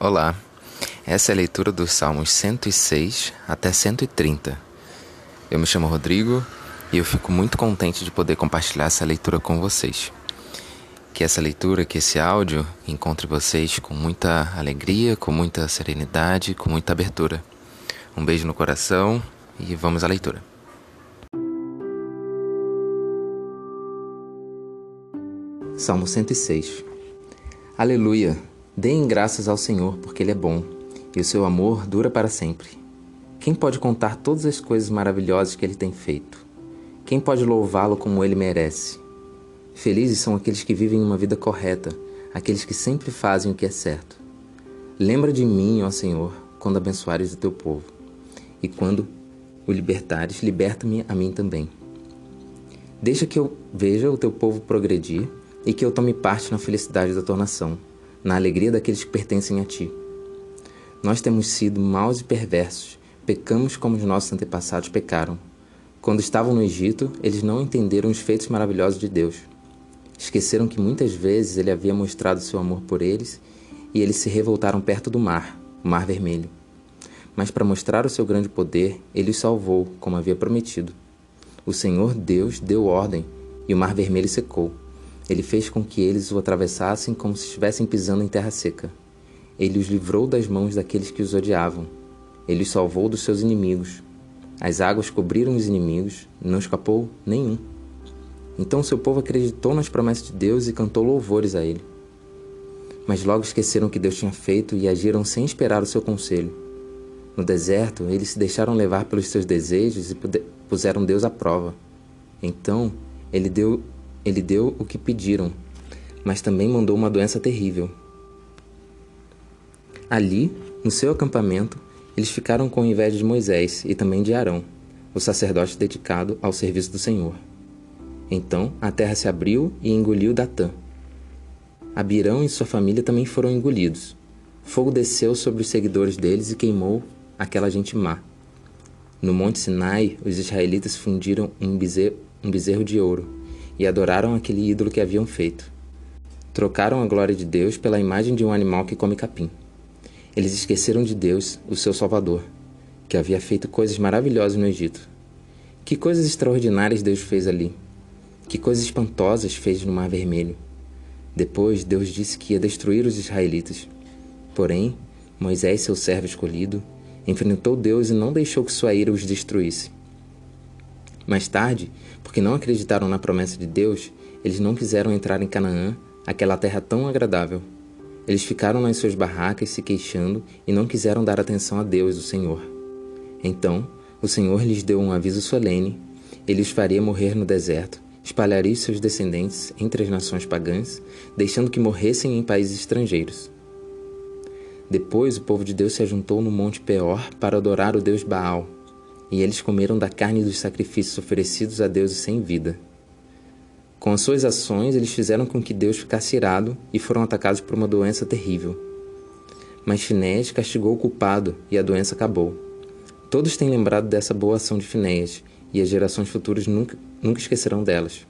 Olá, essa é a leitura dos Salmos 106 até 130. Eu me chamo Rodrigo e eu fico muito contente de poder compartilhar essa leitura com vocês. Que essa leitura, que esse áudio encontre vocês com muita alegria, com muita serenidade, com muita abertura. Um beijo no coração e vamos à leitura. Salmo 106 Aleluia! Deem graças ao Senhor, porque Ele é bom, e o seu amor dura para sempre. Quem pode contar todas as coisas maravilhosas que Ele tem feito? Quem pode louvá-lo como Ele merece? Felizes são aqueles que vivem uma vida correta, aqueles que sempre fazem o que é certo. Lembra de mim, ó Senhor, quando abençoares o teu povo, e quando o libertares, liberta-me a mim também. Deixa que eu veja o teu povo progredir e que eu tome parte na felicidade da tua nação na alegria daqueles que pertencem a ti. Nós temos sido maus e perversos, pecamos como os nossos antepassados pecaram. Quando estavam no Egito, eles não entenderam os feitos maravilhosos de Deus. Esqueceram que muitas vezes ele havia mostrado seu amor por eles e eles se revoltaram perto do mar, o Mar Vermelho. Mas para mostrar o seu grande poder, ele os salvou, como havia prometido. O Senhor Deus deu ordem e o Mar Vermelho secou. Ele fez com que eles o atravessassem como se estivessem pisando em terra seca. Ele os livrou das mãos daqueles que os odiavam. Ele os salvou dos seus inimigos. As águas cobriram os inimigos, não escapou nenhum. Então seu povo acreditou nas promessas de Deus e cantou louvores a ele. Mas logo esqueceram o que Deus tinha feito e agiram sem esperar o seu conselho. No deserto, eles se deixaram levar pelos seus desejos e puseram Deus à prova. Então, ele deu ele deu o que pediram, mas também mandou uma doença terrível. Ali, no seu acampamento, eles ficaram com inveja de Moisés e também de Arão, o sacerdote dedicado ao serviço do Senhor. Então a terra se abriu e engoliu Datã. Abirão e sua família também foram engolidos. Fogo desceu sobre os seguidores deles e queimou aquela gente má. No Monte Sinai, os israelitas fundiram um bezerro, de ouro e adoraram aquele ídolo que haviam feito. Trocaram a glória de Deus pela imagem de um animal que come capim. Eles esqueceram de Deus, o seu Salvador, que havia feito coisas maravilhosas no Egito. Que coisas extraordinárias Deus fez ali! Que coisas espantosas fez no Mar Vermelho! Depois, Deus disse que ia destruir os israelitas. Porém, Moisés, seu servo escolhido, enfrentou Deus e não deixou que sua ira os destruísse. Mais tarde, porque não acreditaram na promessa de Deus, eles não quiseram entrar em Canaã, aquela terra tão agradável. Eles ficaram nas suas barracas se queixando e não quiseram dar atenção a Deus, o Senhor. Então, o Senhor lhes deu um aviso solene: ele os faria morrer no deserto, espalharia seus descendentes entre as nações pagãs, deixando que morressem em países estrangeiros. Depois o povo de Deus se ajuntou no monte Peor para adorar o deus Baal e eles comeram da carne dos sacrifícios oferecidos a deuses sem vida. Com as suas ações, eles fizeram com que Deus ficasse irado e foram atacados por uma doença terrível. Mas Finéias castigou o culpado e a doença acabou. Todos têm lembrado dessa boa ação de Finéias e as gerações futuras nunca, nunca esquecerão delas.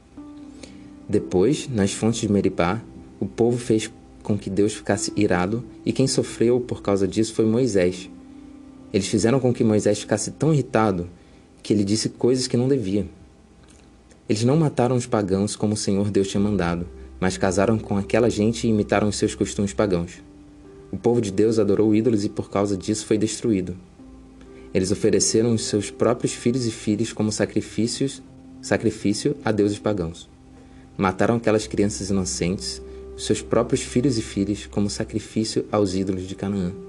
Depois, nas fontes de Meribá, o povo fez com que Deus ficasse irado e quem sofreu por causa disso foi Moisés, eles fizeram com que Moisés ficasse tão irritado que ele disse coisas que não devia. Eles não mataram os pagãos como o Senhor Deus tinha mandado, mas casaram com aquela gente e imitaram os seus costumes pagãos. O povo de Deus adorou ídolos e por causa disso foi destruído. Eles ofereceram os seus próprios filhos e filhas como sacrifícios, sacrifício a deuses pagãos. Mataram aquelas crianças inocentes, os seus próprios filhos e filhas como sacrifício aos ídolos de Canaã.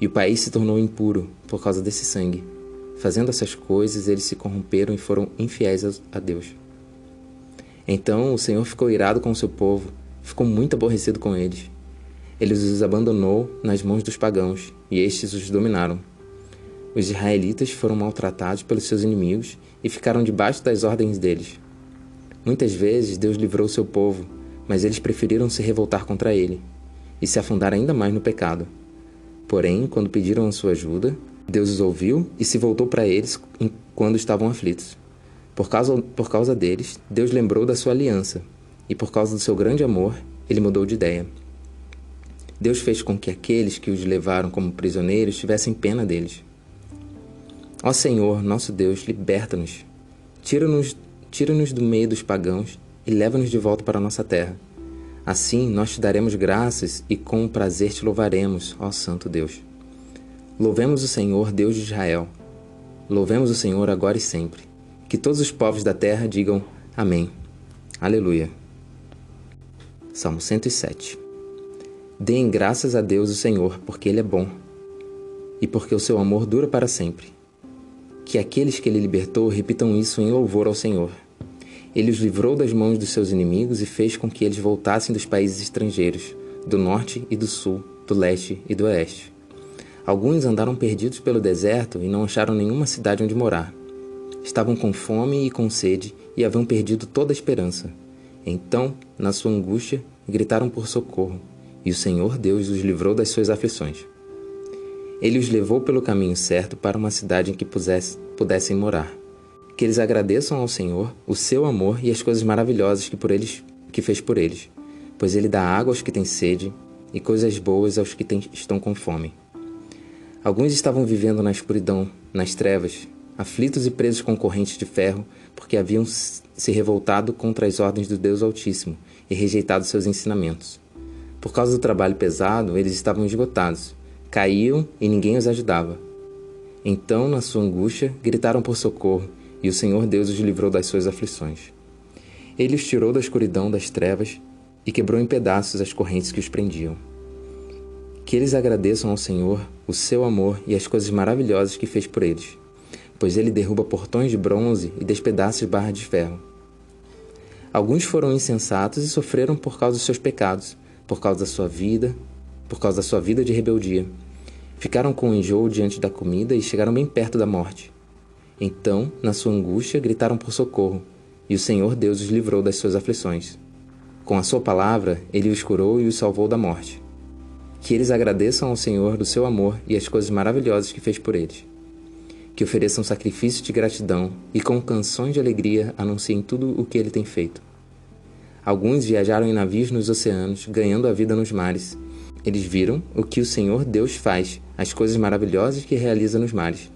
E o país se tornou impuro por causa desse sangue. Fazendo essas coisas, eles se corromperam e foram infiéis a Deus. Então o Senhor ficou irado com o seu povo, ficou muito aborrecido com eles. Ele os abandonou nas mãos dos pagãos, e estes os dominaram. Os israelitas foram maltratados pelos seus inimigos e ficaram debaixo das ordens deles. Muitas vezes Deus livrou seu povo, mas eles preferiram se revoltar contra ele e se afundar ainda mais no pecado. Porém, quando pediram a sua ajuda, Deus os ouviu e se voltou para eles quando estavam aflitos. Por causa, por causa deles, Deus lembrou da sua aliança, e por causa do seu grande amor, ele mudou de ideia. Deus fez com que aqueles que os levaram como prisioneiros tivessem pena deles. Ó Senhor, nosso Deus, liberta-nos. Tira-nos tira do meio dos pagãos e leva-nos de volta para a nossa terra. Assim nós te daremos graças e com prazer te louvaremos, ó Santo Deus. Louvemos o Senhor, Deus de Israel. Louvemos o Senhor agora e sempre. Que todos os povos da terra digam Amém. Aleluia. Salmo 107 Deem graças a Deus o Senhor, porque Ele é bom e porque o seu amor dura para sempre. Que aqueles que Ele libertou repitam isso em louvor ao Senhor. Ele os livrou das mãos dos seus inimigos e fez com que eles voltassem dos países estrangeiros, do norte e do sul, do leste e do oeste. Alguns andaram perdidos pelo deserto e não acharam nenhuma cidade onde morar. Estavam com fome e com sede e haviam perdido toda a esperança. Então, na sua angústia, gritaram por socorro e o Senhor Deus os livrou das suas aflições. Ele os levou pelo caminho certo para uma cidade em que pudessem morar. Que eles agradeçam ao Senhor o seu amor e as coisas maravilhosas que por eles que fez por eles, pois ele dá água aos que têm sede e coisas boas aos que estão com fome. Alguns estavam vivendo na escuridão, nas trevas, aflitos e presos com correntes de ferro, porque haviam se revoltado contra as ordens do Deus Altíssimo e rejeitado seus ensinamentos. Por causa do trabalho pesado, eles estavam esgotados, caíam e ninguém os ajudava. Então, na sua angústia, gritaram por socorro, e o Senhor Deus os livrou das suas aflições. Ele os tirou da escuridão das trevas e quebrou em pedaços as correntes que os prendiam. Que eles agradeçam ao Senhor o seu amor e as coisas maravilhosas que fez por eles, pois ele derruba portões de bronze e despedaça barras de ferro. Alguns foram insensatos e sofreram por causa dos seus pecados, por causa da sua vida, por causa da sua vida de rebeldia. Ficaram com enjoo diante da comida e chegaram bem perto da morte. Então, na sua angústia, gritaram por socorro, e o Senhor Deus os livrou das suas aflições. Com a sua palavra, ele os curou e os salvou da morte. Que eles agradeçam ao Senhor do seu amor e as coisas maravilhosas que fez por eles. Que ofereçam sacrifícios de gratidão e com canções de alegria anunciem tudo o que ele tem feito. Alguns viajaram em navios nos oceanos, ganhando a vida nos mares. Eles viram o que o Senhor Deus faz, as coisas maravilhosas que realiza nos mares.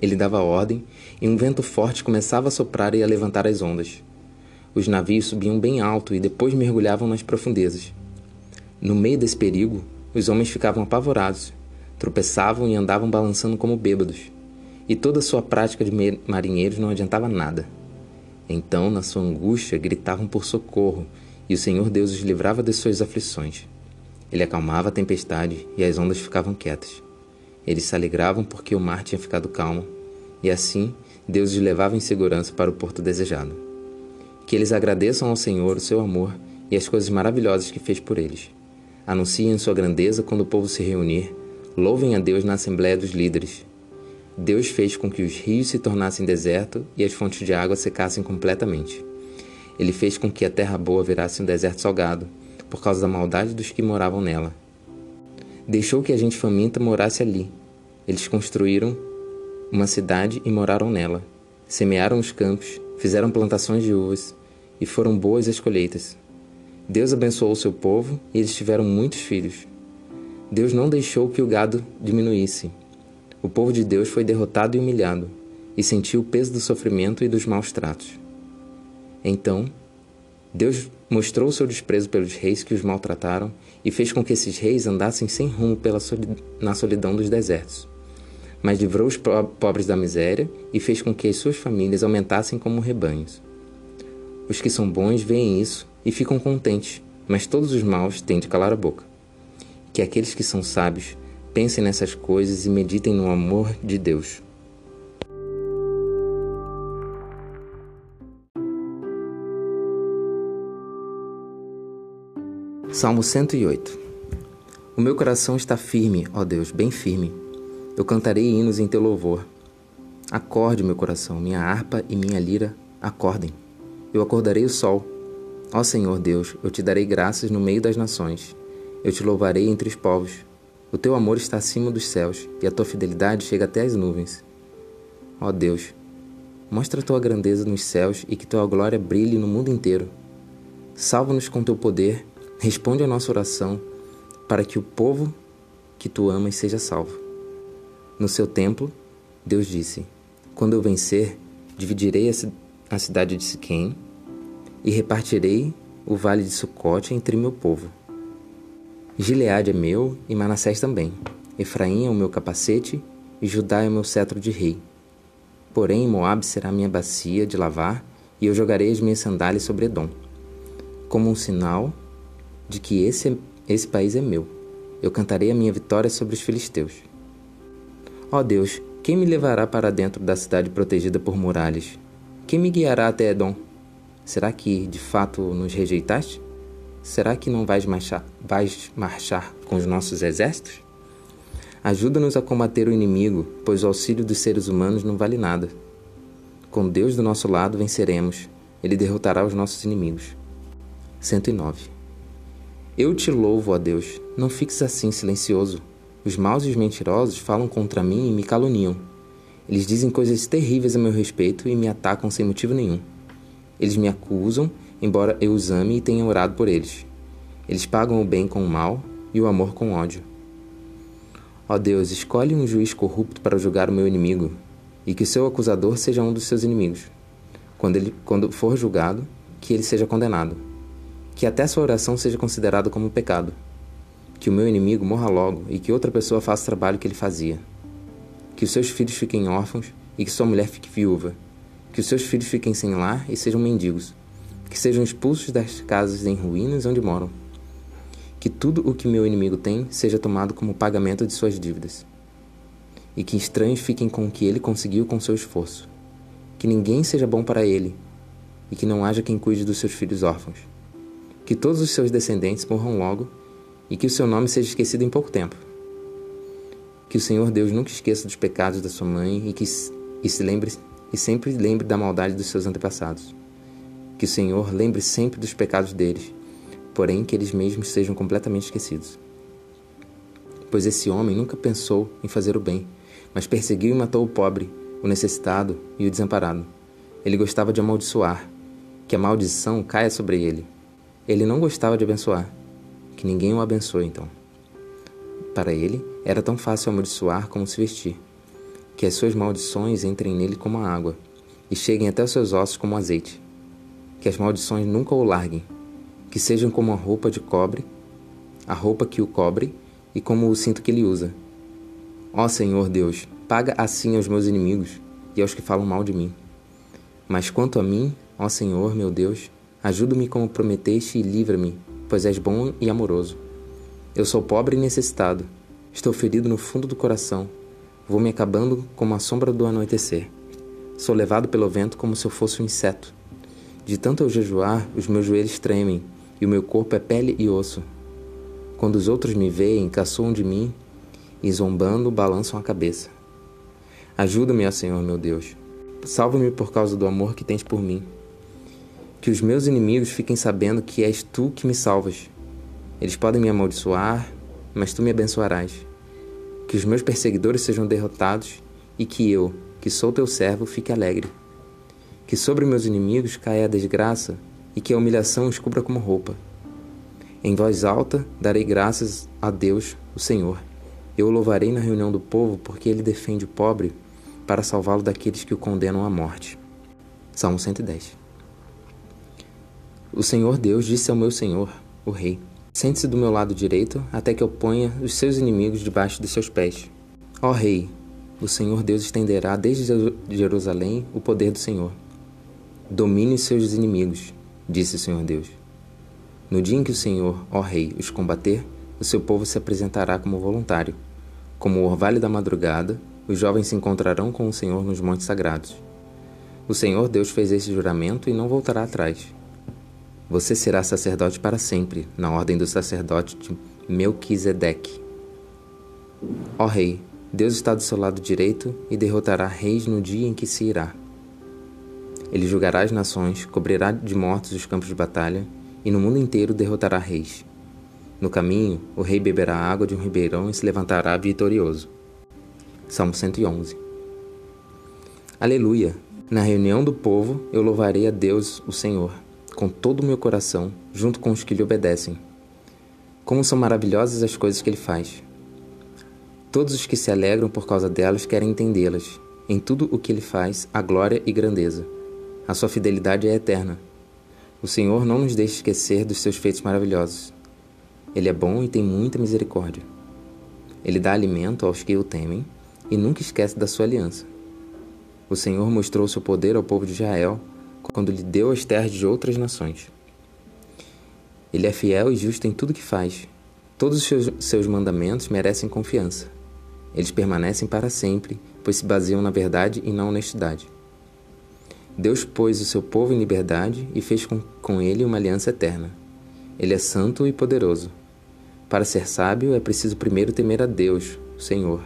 Ele dava ordem, e um vento forte começava a soprar e a levantar as ondas. Os navios subiam bem alto e depois mergulhavam nas profundezas. No meio desse perigo, os homens ficavam apavorados, tropeçavam e andavam balançando como bêbados. E toda sua prática de marinheiros não adiantava nada. Então, na sua angústia, gritavam por socorro, e o Senhor Deus os livrava das suas aflições. Ele acalmava a tempestade e as ondas ficavam quietas. Eles se alegravam porque o mar tinha ficado calmo, e assim Deus os levava em segurança para o porto desejado. Que eles agradeçam ao Senhor o seu amor e as coisas maravilhosas que fez por eles. Anunciem sua grandeza quando o povo se reunir. Louvem a Deus na Assembleia dos Líderes. Deus fez com que os rios se tornassem deserto e as fontes de água secassem completamente. Ele fez com que a terra boa virasse um deserto salgado, por causa da maldade dos que moravam nela. Deixou que a gente faminta morasse ali. Eles construíram uma cidade e moraram nela. Semearam os campos, fizeram plantações de uvas, e foram boas as colheitas. Deus abençoou o seu povo e eles tiveram muitos filhos. Deus não deixou que o gado diminuísse, o povo de Deus foi derrotado e humilhado, e sentiu o peso do sofrimento e dos maus tratos. Então, Deus mostrou seu desprezo pelos reis que os maltrataram e fez com que esses reis andassem sem rumo pela na solidão dos desertos. Mas livrou os pobres da miséria e fez com que as suas famílias aumentassem como rebanhos. Os que são bons veem isso e ficam contentes, mas todos os maus têm de calar a boca. Que aqueles que são sábios Pensem nessas coisas e meditem no amor de Deus. Salmo 108 O meu coração está firme, ó Deus, bem firme. Eu cantarei hinos em teu louvor. Acorde, meu coração, minha harpa e minha lira, acordem. Eu acordarei o sol. Ó Senhor Deus, eu te darei graças no meio das nações. Eu te louvarei entre os povos. O teu amor está acima dos céus e a tua fidelidade chega até as nuvens. Ó Deus, mostra a tua grandeza nos céus e que tua glória brilhe no mundo inteiro. Salva-nos com teu poder, responde a nossa oração, para que o povo que tu amas seja salvo. No seu templo, Deus disse: Quando eu vencer, dividirei a cidade de Siquém e repartirei o vale de Sucote entre meu povo. Gileade é meu e Manassés também. Efraim é o meu capacete e Judá é o meu cetro de rei. Porém, Moabe será minha bacia de lavar e eu jogarei as minhas sandálias sobre Edom, como um sinal de que esse, esse país é meu. Eu cantarei a minha vitória sobre os filisteus. Ó oh Deus, quem me levará para dentro da cidade protegida por muralhas? Quem me guiará até Edom? Será que de fato nos rejeitaste? Será que não vais marchar, vais marchar com os nossos exércitos? Ajuda-nos a combater o inimigo, pois o auxílio dos seres humanos não vale nada. Com Deus do nosso lado venceremos, ele derrotará os nossos inimigos. 109. Eu te louvo, ó Deus, não fiques assim silencioso. Os maus e os mentirosos falam contra mim e me caluniam. Eles dizem coisas terríveis a meu respeito e me atacam sem motivo nenhum. Eles me acusam, embora eu os ame e tenha orado por eles. Eles pagam o bem com o mal e o amor com o ódio. Ó Deus, escolhe um juiz corrupto para julgar o meu inimigo, e que seu acusador seja um dos seus inimigos. Quando ele quando for julgado, que ele seja condenado. Que até sua oração seja considerada como pecado. Que o meu inimigo morra logo e que outra pessoa faça o trabalho que ele fazia. Que os seus filhos fiquem órfãos e que sua mulher fique viúva. Que os seus filhos fiquem sem lar e sejam mendigos, que sejam expulsos das casas em ruínas onde moram, que tudo o que meu inimigo tem seja tomado como pagamento de suas dívidas, e que estranhos fiquem com o que ele conseguiu com seu esforço, que ninguém seja bom para ele, e que não haja quem cuide dos seus filhos órfãos, que todos os seus descendentes morram logo e que o seu nome seja esquecido em pouco tempo. Que o Senhor Deus nunca esqueça dos pecados da sua mãe e que e se lembre e sempre lembre da maldade dos seus antepassados. Que o Senhor lembre sempre dos pecados deles, porém que eles mesmos sejam completamente esquecidos. Pois esse homem nunca pensou em fazer o bem, mas perseguiu e matou o pobre, o necessitado e o desamparado. Ele gostava de amaldiçoar, que a maldição caia sobre ele. Ele não gostava de abençoar, que ninguém o abençoe então. Para ele, era tão fácil amaldiçoar como se vestir que as suas maldições entrem nele como a água e cheguem até os seus ossos como azeite. Que as maldições nunca o larguem, que sejam como a roupa de cobre, a roupa que o cobre e como o cinto que ele usa. Ó Senhor Deus, paga assim aos meus inimigos e aos que falam mal de mim. Mas quanto a mim, ó Senhor meu Deus, ajuda-me como prometeste e livra-me, pois és bom e amoroso. Eu sou pobre e necessitado, estou ferido no fundo do coração Vou me acabando como a sombra do anoitecer. Sou levado pelo vento como se eu fosse um inseto. De tanto eu jejuar, os meus joelhos tremem e o meu corpo é pele e osso. Quando os outros me veem, caçoam de mim e, zombando, balançam a cabeça. Ajuda-me, ó Senhor meu Deus. Salva-me por causa do amor que tens por mim. Que os meus inimigos fiquem sabendo que és tu que me salvas. Eles podem me amaldiçoar, mas tu me abençoarás que os meus perseguidores sejam derrotados e que eu, que sou teu servo, fique alegre. Que sobre meus inimigos caia a desgraça e que a humilhação os cubra como roupa. Em voz alta darei graças a Deus, o Senhor. Eu o louvarei na reunião do povo, porque ele defende o pobre para salvá-lo daqueles que o condenam à morte. Salmo 110. O Senhor Deus disse ao meu Senhor, o Rei: Sente-se do meu lado direito, até que eu ponha os seus inimigos debaixo de seus pés. Ó Rei, o Senhor Deus estenderá desde Jerusalém o poder do Senhor. Domine os seus inimigos, disse o Senhor Deus. No dia em que o Senhor, ó Rei, os combater, o seu povo se apresentará como voluntário. Como o orvalho da madrugada, os jovens se encontrarão com o Senhor nos montes sagrados. O Senhor Deus fez esse juramento e não voltará atrás. Você será sacerdote para sempre, na ordem do sacerdote de Melquisedeque. Ó Rei, Deus está do seu lado direito e derrotará reis no dia em que se irá. Ele julgará as nações, cobrirá de mortos os campos de batalha, e no mundo inteiro derrotará reis. No caminho, o rei beberá água de um ribeirão e se levantará vitorioso. Salmo 111 Aleluia! Na reunião do povo, eu louvarei a Deus, o Senhor com todo o meu coração, junto com os que lhe obedecem. Como são maravilhosas as coisas que ele faz. Todos os que se alegram por causa delas querem entendê-las. Em tudo o que ele faz, há glória e grandeza. A sua fidelidade é eterna. O Senhor não nos deixa esquecer dos seus feitos maravilhosos. Ele é bom e tem muita misericórdia. Ele dá alimento aos que o temem e nunca esquece da sua aliança. O Senhor mostrou seu poder ao povo de Israel quando lhe deu as terras de outras nações. Ele é fiel e justo em tudo que faz. Todos os seus, seus mandamentos merecem confiança. Eles permanecem para sempre, pois se baseiam na verdade e na honestidade. Deus pôs o seu povo em liberdade e fez com, com ele uma aliança eterna. Ele é santo e poderoso. Para ser sábio é preciso primeiro temer a Deus, o Senhor.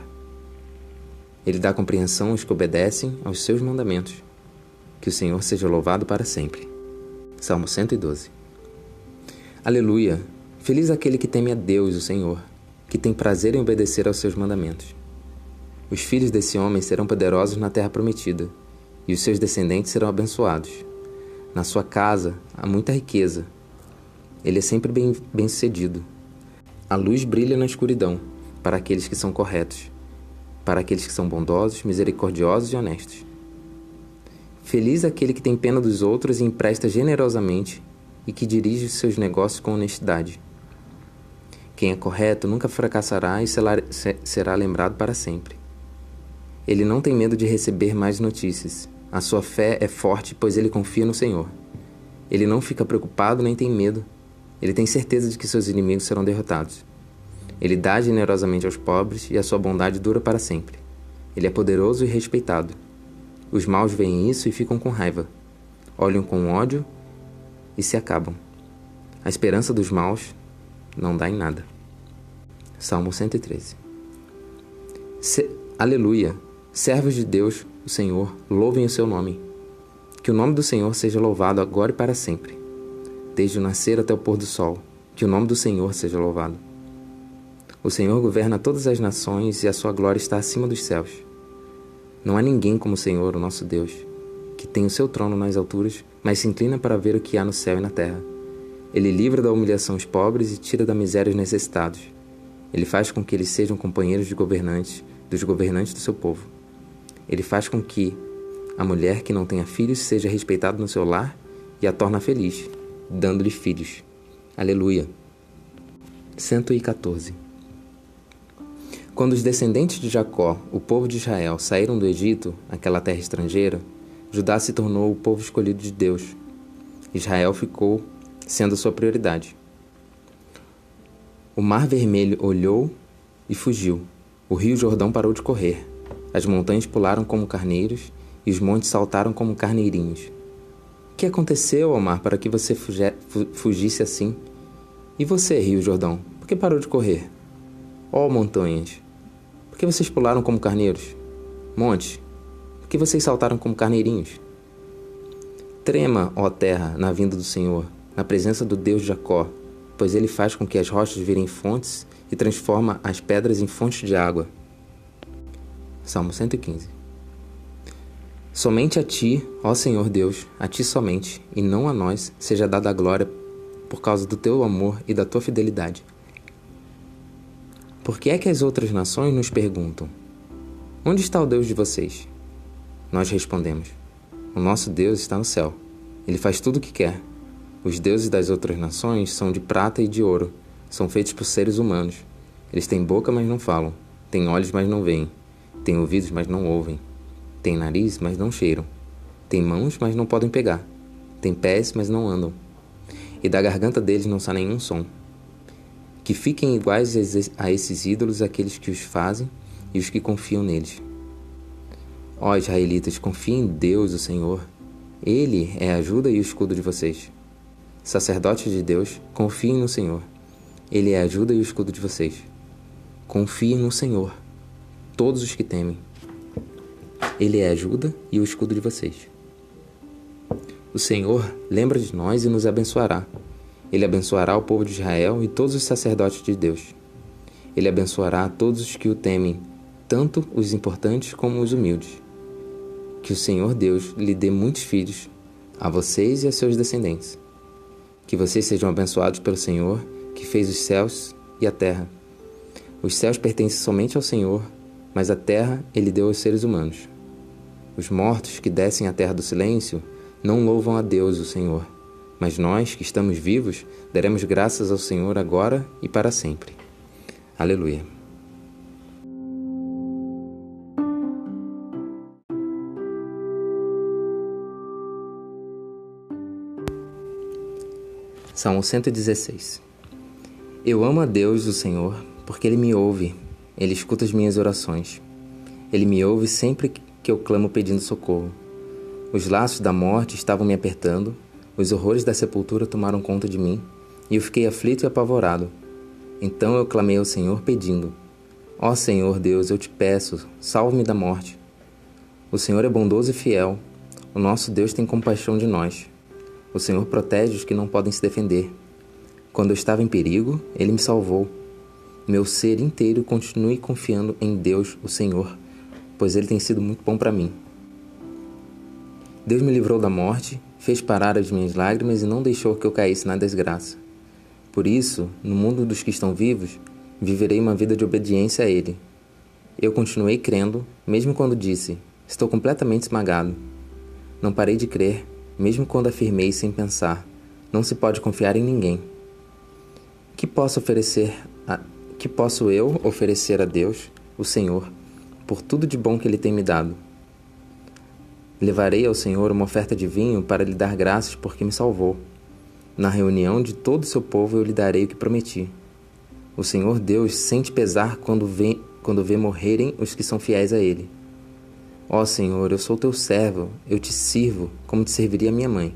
Ele dá compreensão aos que obedecem aos seus mandamentos. Que o Senhor seja louvado para sempre. Salmo 112. Aleluia! Feliz aquele que teme a Deus, o Senhor, que tem prazer em obedecer aos seus mandamentos. Os filhos desse homem serão poderosos na terra prometida, e os seus descendentes serão abençoados. Na sua casa há muita riqueza. Ele é sempre bem, bem. A luz brilha na escuridão para aqueles que são corretos, para aqueles que são bondosos, misericordiosos e honestos. Feliz aquele que tem pena dos outros e empresta generosamente e que dirige seus negócios com honestidade. Quem é correto nunca fracassará e será lembrado para sempre. Ele não tem medo de receber mais notícias. A sua fé é forte, pois ele confia no Senhor. Ele não fica preocupado nem tem medo. Ele tem certeza de que seus inimigos serão derrotados. Ele dá generosamente aos pobres e a sua bondade dura para sempre. Ele é poderoso e respeitado. Os maus veem isso e ficam com raiva. Olham com ódio e se acabam. A esperança dos maus não dá em nada. Salmo 113. Se... Aleluia! Servos de Deus, o Senhor, louvem o seu nome. Que o nome do Senhor seja louvado agora e para sempre. Desde o nascer até o pôr do sol, que o nome do Senhor seja louvado. O Senhor governa todas as nações e a sua glória está acima dos céus. Não há ninguém como o Senhor, o nosso Deus, que tem o seu trono nas alturas, mas se inclina para ver o que há no céu e na terra. Ele livra da humilhação os pobres e tira da miséria os necessitados. Ele faz com que eles sejam companheiros de governantes, dos governantes do seu povo. Ele faz com que a mulher que não tenha filhos seja respeitada no seu lar e a torna feliz, dando-lhe filhos. Aleluia. 114. Quando os descendentes de Jacó, o povo de Israel, saíram do Egito, aquela terra estrangeira, Judá se tornou o povo escolhido de Deus. Israel ficou sendo sua prioridade. O Mar Vermelho olhou e fugiu. O Rio Jordão parou de correr. As montanhas pularam como carneiros e os montes saltaram como carneirinhos. O que aconteceu, ó mar, para que você fugisse assim? E você, Rio Jordão, por que parou de correr? Ó montanhas, por que vocês pularam como carneiros? Montes, que vocês saltaram como carneirinhos? Trema, ó terra, na vinda do Senhor, na presença do Deus de Jacó, pois ele faz com que as rochas virem fontes e transforma as pedras em fontes de água. Salmo 115 Somente a ti, ó Senhor Deus, a ti somente, e não a nós, seja dada a glória por causa do teu amor e da tua fidelidade. Por que é que as outras nações nos perguntam: Onde está o Deus de vocês? Nós respondemos: O nosso Deus está no céu. Ele faz tudo o que quer. Os deuses das outras nações são de prata e de ouro. São feitos por seres humanos. Eles têm boca, mas não falam. Têm olhos, mas não veem. Têm ouvidos, mas não ouvem. Têm nariz, mas não cheiram. Têm mãos, mas não podem pegar. Têm pés, mas não andam. E da garganta deles não sai nenhum som. Que fiquem iguais a esses ídolos aqueles que os fazem e os que confiam neles. Ó israelitas, confiem em Deus, o Senhor. Ele é a ajuda e o escudo de vocês. Sacerdotes de Deus, confiem no Senhor. Ele é a ajuda e o escudo de vocês. Confiem no Senhor, todos os que temem. Ele é a ajuda e o escudo de vocês. O Senhor lembra de nós e nos abençoará. Ele abençoará o povo de Israel e todos os sacerdotes de Deus. Ele abençoará todos os que o temem, tanto os importantes como os humildes. Que o Senhor Deus lhe dê muitos filhos, a vocês e a seus descendentes. Que vocês sejam abençoados pelo Senhor que fez os céus e a terra. Os céus pertencem somente ao Senhor, mas a terra ele deu aos seres humanos. Os mortos que descem à terra do silêncio não louvam a Deus, o Senhor, mas nós que estamos vivos daremos graças ao Senhor agora e para sempre. Aleluia. Salmo 116 Eu amo a Deus, o Senhor, porque Ele me ouve, Ele escuta as minhas orações. Ele me ouve sempre que eu clamo pedindo socorro. Os laços da morte estavam me apertando, os horrores da sepultura tomaram conta de mim, e eu fiquei aflito e apavorado. Então eu clamei ao Senhor pedindo: Ó oh Senhor Deus, eu te peço, salve-me da morte. O Senhor é bondoso e fiel, o nosso Deus tem compaixão de nós. O Senhor protege os que não podem se defender. Quando eu estava em perigo, Ele me salvou. Meu ser inteiro continue confiando em Deus, o Senhor, pois Ele tem sido muito bom para mim. Deus me livrou da morte, fez parar as minhas lágrimas e não deixou que eu caísse na desgraça. Por isso, no mundo dos que estão vivos, viverei uma vida de obediência a Ele. Eu continuei crendo, mesmo quando disse: Estou completamente esmagado. Não parei de crer, mesmo quando afirmei sem pensar: não se pode confiar em ninguém. Que posso oferecer a, que posso eu oferecer a Deus, o Senhor, por tudo de bom que ele tem me dado? Levarei ao Senhor uma oferta de vinho para lhe dar graças porque me salvou. Na reunião de todo o seu povo eu lhe darei o que prometi. O Senhor Deus sente pesar quando vê, quando vê morrerem os que são fiéis a ele. Ó Senhor, eu sou teu servo, eu te sirvo como te serviria minha mãe.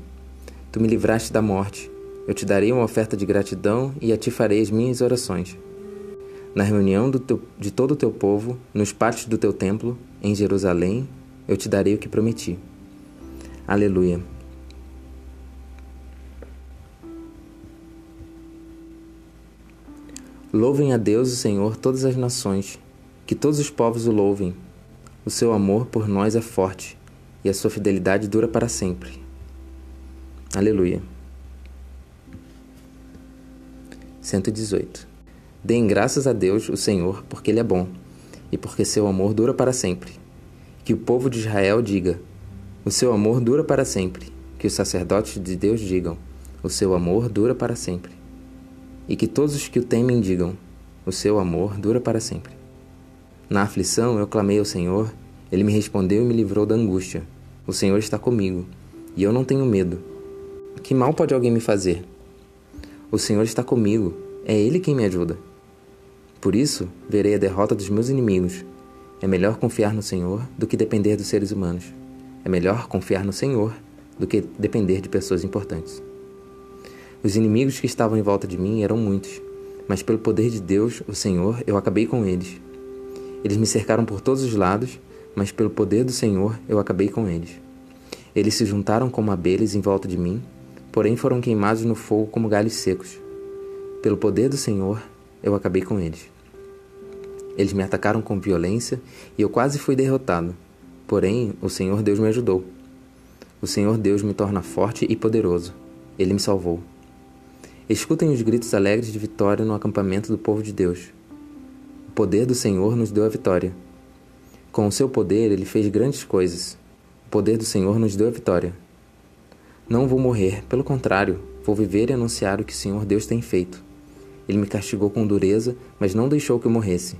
Tu me livraste da morte, eu te darei uma oferta de gratidão e a ti farei as minhas orações. Na reunião teu, de todo o teu povo, nos pátios do teu templo, em Jerusalém, eu te darei o que prometi. Aleluia. Louvem a Deus, o Senhor, todas as nações, que todos os povos o louvem o seu amor por nós é forte e a sua fidelidade dura para sempre. Aleluia. 118. Deem graças a Deus, o Senhor, porque Ele é bom e porque seu amor dura para sempre. Que o povo de Israel diga: O seu amor dura para sempre. Que os sacerdotes de Deus digam: O seu amor dura para sempre. E que todos os que o temem digam: O seu amor dura para sempre. Na aflição eu clamei ao Senhor, ele me respondeu e me livrou da angústia. O Senhor está comigo, e eu não tenho medo. Que mal pode alguém me fazer? O Senhor está comigo, é Ele quem me ajuda. Por isso, verei a derrota dos meus inimigos. É melhor confiar no Senhor do que depender dos seres humanos. É melhor confiar no Senhor do que depender de pessoas importantes. Os inimigos que estavam em volta de mim eram muitos, mas pelo poder de Deus, o Senhor, eu acabei com eles. Eles me cercaram por todos os lados, mas pelo poder do Senhor eu acabei com eles. Eles se juntaram como abelhas em volta de mim, porém foram queimados no fogo como galhos secos. Pelo poder do Senhor eu acabei com eles. Eles me atacaram com violência e eu quase fui derrotado. Porém, o Senhor Deus me ajudou. O Senhor Deus me torna forte e poderoso. Ele me salvou. Escutem os gritos alegres de vitória no acampamento do povo de Deus. O poder do Senhor nos deu a vitória. Com o seu poder, ele fez grandes coisas. O poder do Senhor nos deu a vitória. Não vou morrer, pelo contrário, vou viver e anunciar o que o Senhor Deus tem feito. Ele me castigou com dureza, mas não deixou que eu morresse.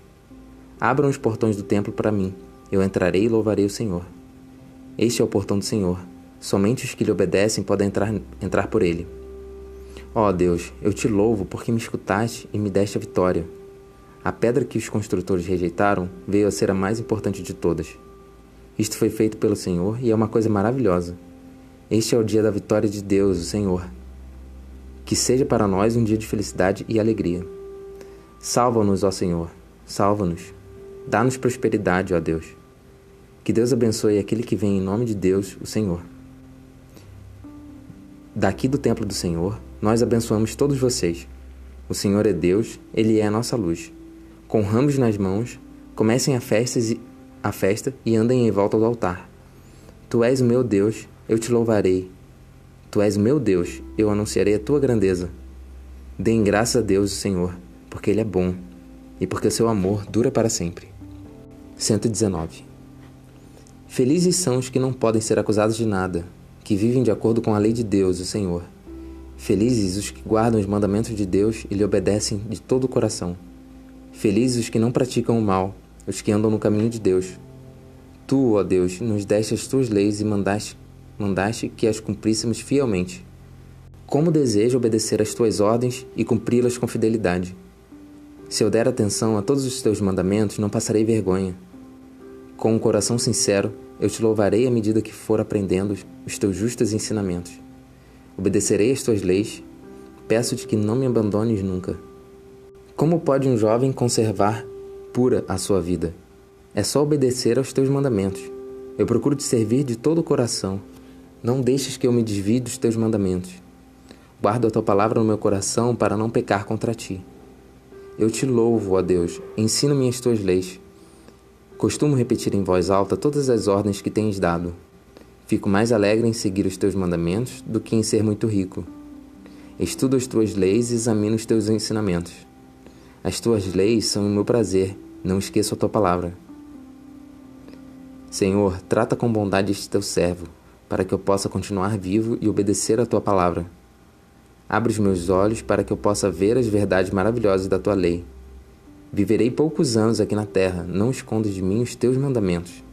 Abram os portões do templo para mim. Eu entrarei e louvarei o Senhor. Este é o portão do Senhor. Somente os que lhe obedecem podem entrar, entrar por ele. Ó oh Deus, eu te louvo porque me escutaste e me deste a vitória. A pedra que os construtores rejeitaram veio a ser a mais importante de todas. Isto foi feito pelo Senhor e é uma coisa maravilhosa. Este é o dia da vitória de Deus, o Senhor. Que seja para nós um dia de felicidade e alegria. Salva-nos, ó Senhor, salva-nos. Dá-nos prosperidade, ó Deus. Que Deus abençoe aquele que vem em nome de Deus, o Senhor. Daqui do templo do Senhor, nós abençoamos todos vocês. O Senhor é Deus, Ele é a nossa luz com ramos nas mãos, comecem a festa, a festa e andem em volta do altar. Tu és o meu Deus, eu te louvarei. Tu és o meu Deus, eu anunciarei a tua grandeza. Deem graças a Deus, o Senhor, porque Ele é bom e porque o seu amor dura para sempre. 119. Felizes são os que não podem ser acusados de nada, que vivem de acordo com a lei de Deus, o Senhor. Felizes os que guardam os mandamentos de Deus e lhe obedecem de todo o coração. Felizes os que não praticam o mal, os que andam no caminho de Deus. Tu, ó Deus, nos deste as tuas leis e mandaste, mandaste que as cumpríssemos fielmente. Como desejo obedecer às tuas ordens e cumpri-las com fidelidade. Se eu der atenção a todos os teus mandamentos, não passarei vergonha. Com um coração sincero, eu te louvarei à medida que for aprendendo os teus justos ensinamentos. Obedecerei às tuas leis. Peço-te que não me abandones nunca. Como pode um jovem conservar pura a sua vida? É só obedecer aos teus mandamentos. Eu procuro te servir de todo o coração. Não deixes que eu me desvie dos teus mandamentos. Guardo a tua palavra no meu coração para não pecar contra ti. Eu te louvo, ó Deus, ensina-me as tuas leis. Costumo repetir em voz alta todas as ordens que tens dado. Fico mais alegre em seguir os teus mandamentos do que em ser muito rico. Estudo as tuas leis e examino os teus ensinamentos. As tuas leis são o meu prazer, não esqueço a tua palavra. Senhor, trata com bondade este teu servo, para que eu possa continuar vivo e obedecer a tua palavra. Abre os meus olhos para que eu possa ver as verdades maravilhosas da tua lei. Viverei poucos anos aqui na terra, não escondo de mim os teus mandamentos.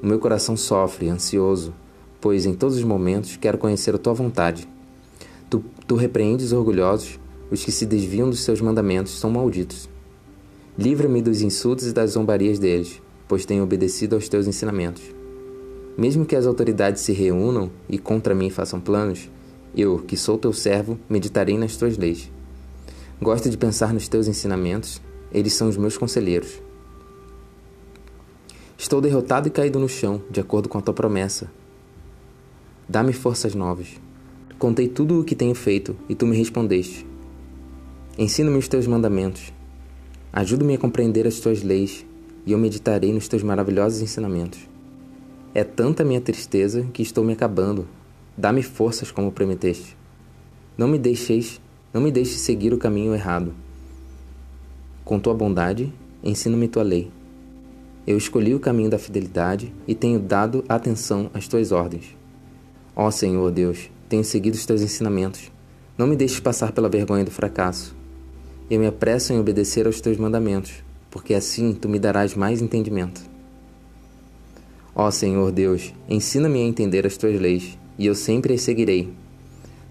O meu coração sofre, ansioso, pois em todos os momentos quero conhecer a tua vontade. Tu, tu repreendes orgulhosos, os que se desviam dos seus mandamentos são malditos. Livra-me dos insultos e das zombarias deles, pois tenho obedecido aos teus ensinamentos. Mesmo que as autoridades se reúnam e contra mim façam planos, eu, que sou teu servo, meditarei nas tuas leis. Gosto de pensar nos teus ensinamentos, eles são os meus conselheiros. Estou derrotado e caído no chão, de acordo com a tua promessa. Dá-me forças novas. Contei tudo o que tenho feito e tu me respondeste. Ensina-me os teus mandamentos. Ajuda-me a compreender as tuas leis e eu meditarei nos teus maravilhosos ensinamentos. É tanta minha tristeza que estou me acabando, Dá-me forças como prometeste. Não me deixeis, não me deixes seguir o caminho errado. Com tua bondade, ensina-me tua lei. Eu escolhi o caminho da fidelidade e tenho dado atenção às tuas ordens. Ó Senhor Deus, tenho seguido os teus ensinamentos. Não me deixes passar pela vergonha do fracasso. Eu me apresso em obedecer aos teus mandamentos, porque assim tu me darás mais entendimento. Ó Senhor Deus, ensina-me a entender as tuas leis e eu sempre as seguirei.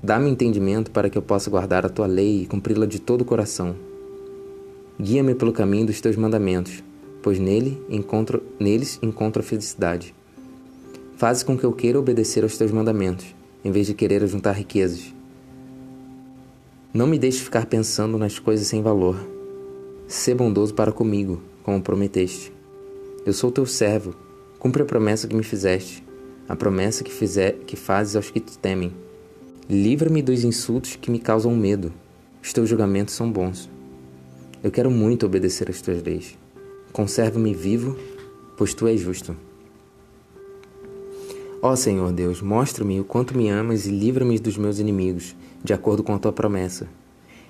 Dá-me entendimento para que eu possa guardar a tua lei e cumpri-la de todo o coração. Guia-me pelo caminho dos teus mandamentos, pois nele encontro, neles encontro a felicidade. Faz com que eu queira obedecer aos teus mandamentos, em vez de querer juntar riquezas. Não me deixe ficar pensando nas coisas sem valor. Sê bondoso para comigo, como prometeste. Eu sou teu servo, cumpre a promessa que me fizeste a promessa que, fizer, que fazes aos que te temem. Livra-me dos insultos que me causam medo. Os teus julgamentos são bons. Eu quero muito obedecer às tuas leis. Conserva-me vivo, pois tu és justo. Ó Senhor Deus, mostra-me o quanto me amas e livra-me dos meus inimigos, de acordo com a tua promessa.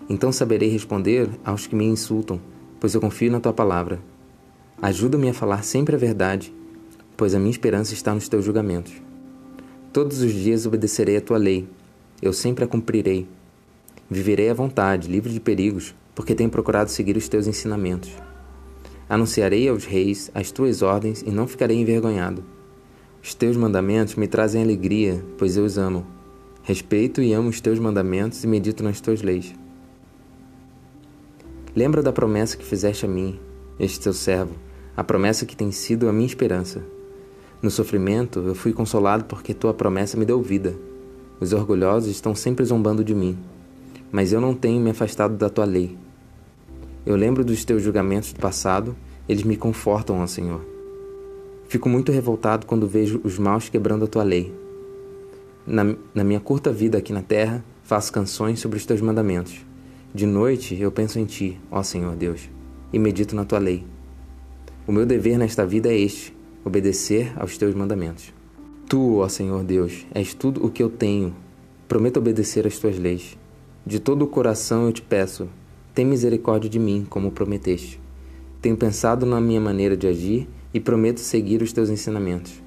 Então saberei responder aos que me insultam, pois eu confio na tua palavra. Ajuda-me a falar sempre a verdade pois a minha esperança está nos teus julgamentos. Todos os dias obedecerei a tua lei, eu sempre a cumprirei. Viverei à vontade, livre de perigos, porque tenho procurado seguir os teus ensinamentos. Anunciarei aos reis as tuas ordens e não ficarei envergonhado. Os teus mandamentos me trazem alegria, pois eu os amo. Respeito e amo os teus mandamentos e medito nas tuas leis. Lembra da promessa que fizeste a mim, este teu servo, a promessa que tem sido a minha esperança. No sofrimento, eu fui consolado porque tua promessa me deu vida. Os orgulhosos estão sempre zombando de mim, mas eu não tenho me afastado da tua lei. Eu lembro dos teus julgamentos do passado, eles me confortam, ó Senhor. Fico muito revoltado quando vejo os maus quebrando a tua lei. Na, na minha curta vida aqui na terra, faço canções sobre os teus mandamentos. De noite eu penso em ti, ó Senhor Deus, e medito na tua lei. O meu dever nesta vida é este: obedecer aos teus mandamentos. Tu, ó Senhor Deus, és tudo o que eu tenho. Prometo obedecer às tuas leis. De todo o coração eu te peço, tem misericórdia de mim, como prometeste. Tenho pensado na minha maneira de agir e prometo seguir os teus ensinamentos.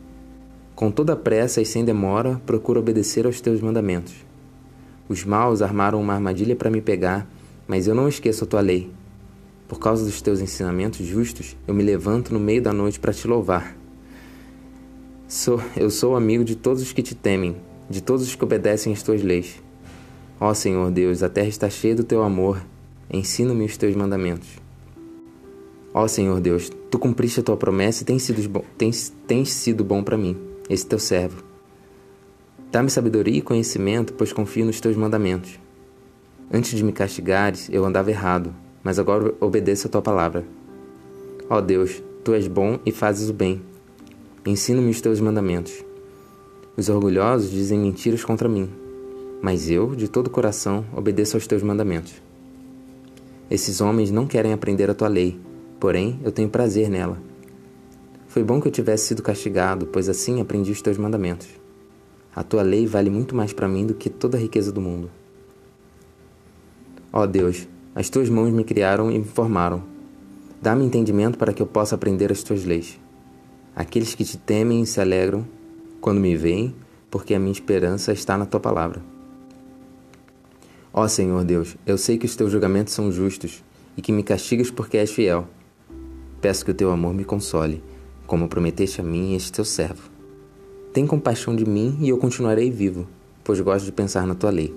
Com toda pressa e sem demora, procuro obedecer aos teus mandamentos. Os maus armaram uma armadilha para me pegar, mas eu não esqueço a tua lei. Por causa dos teus ensinamentos justos, eu me levanto no meio da noite para te louvar. Sou, eu sou amigo de todos os que te temem, de todos os que obedecem às tuas leis. Ó Senhor Deus, a terra está cheia do teu amor, ensina-me os teus mandamentos. Ó Senhor Deus, tu cumpriste a tua promessa e tens sido bom, tens, tens sido bom para mim, esse teu servo. Dá-me sabedoria e conhecimento, pois confio nos teus mandamentos. Antes de me castigares, eu andava errado, mas agora obedeço a tua palavra. Ó Deus, tu és bom e fazes o bem. Ensina-me os teus mandamentos. Os orgulhosos dizem mentiras contra mim, mas eu, de todo o coração, obedeço aos teus mandamentos. Esses homens não querem aprender a tua lei, porém eu tenho prazer nela. Foi bom que eu tivesse sido castigado, pois assim aprendi os teus mandamentos. A tua lei vale muito mais para mim do que toda a riqueza do mundo. Ó Deus, as tuas mãos me criaram e me formaram. Dá-me entendimento para que eu possa aprender as tuas leis. Aqueles que te temem se alegram quando me veem, porque a minha esperança está na tua palavra. Ó Senhor Deus, eu sei que os teus julgamentos são justos e que me castigas porque és fiel. Peço que o teu amor me console, como prometeste a mim e este teu servo. Tem compaixão de mim e eu continuarei vivo, pois gosto de pensar na tua lei.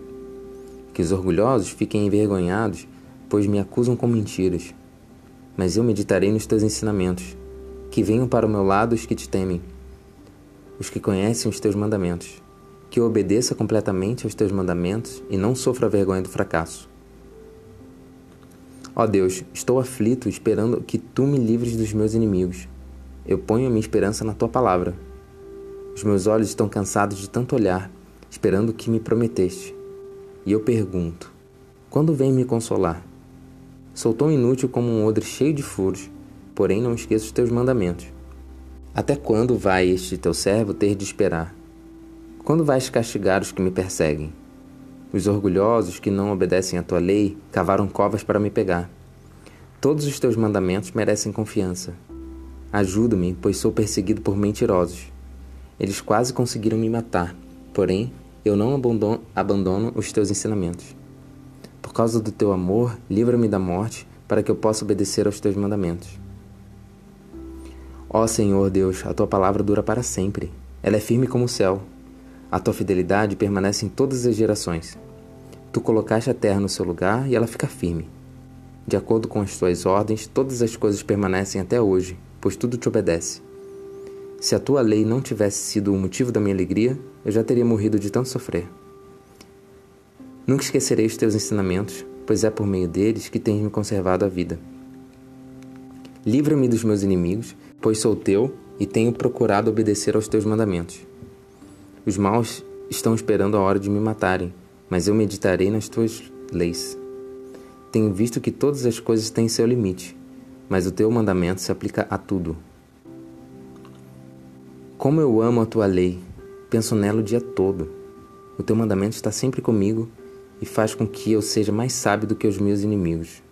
Que os orgulhosos fiquem envergonhados pois me acusam com mentiras. Mas eu meditarei nos teus ensinamentos. Que venham para o meu lado os que te temem, os que conhecem os teus mandamentos. Que eu obedeça completamente aos teus mandamentos e não sofra a vergonha do fracasso. Ó Deus, estou aflito esperando que tu me livres dos meus inimigos. Eu ponho a minha esperança na tua palavra. Os meus olhos estão cansados de tanto olhar, esperando o que me prometeste. E eu pergunto: quando vem me consolar? Sou tão inútil como um odre cheio de furos, porém não esqueço os teus mandamentos. Até quando vai este teu servo ter de esperar? Quando vais castigar os que me perseguem? Os orgulhosos que não obedecem à tua lei cavaram covas para me pegar. Todos os teus mandamentos merecem confiança. Ajuda-me, pois sou perseguido por mentirosos. Eles quase conseguiram me matar, porém eu não abandono, os teus ensinamentos. Por causa do teu amor, livra-me da morte, para que eu possa obedecer aos teus mandamentos. Ó Senhor Deus, a tua palavra dura para sempre. Ela é firme como o céu. A tua fidelidade permanece em todas as gerações. Tu colocaste a terra no seu lugar e ela fica firme. De acordo com as tuas ordens, todas as coisas permanecem até hoje, pois tudo te obedece. Se a tua lei não tivesse sido o motivo da minha alegria, eu já teria morrido de tanto sofrer. Nunca esquecerei os teus ensinamentos, pois é por meio deles que tens me conservado a vida. Livra-me dos meus inimigos, pois sou teu e tenho procurado obedecer aos teus mandamentos. Os maus estão esperando a hora de me matarem, mas eu meditarei nas tuas leis. Tenho visto que todas as coisas têm seu limite, mas o teu mandamento se aplica a tudo. Como eu amo a tua lei, penso nela o dia todo. O teu mandamento está sempre comigo e faz com que eu seja mais sábio do que os meus inimigos.